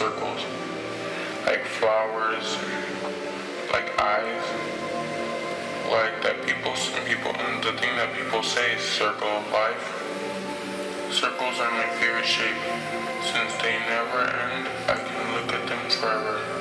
circles, like flowers, like eyes, like that people, some people, and the thing that people say is circle of life. Circles are my favorite shape, since they never end, I can look at them forever.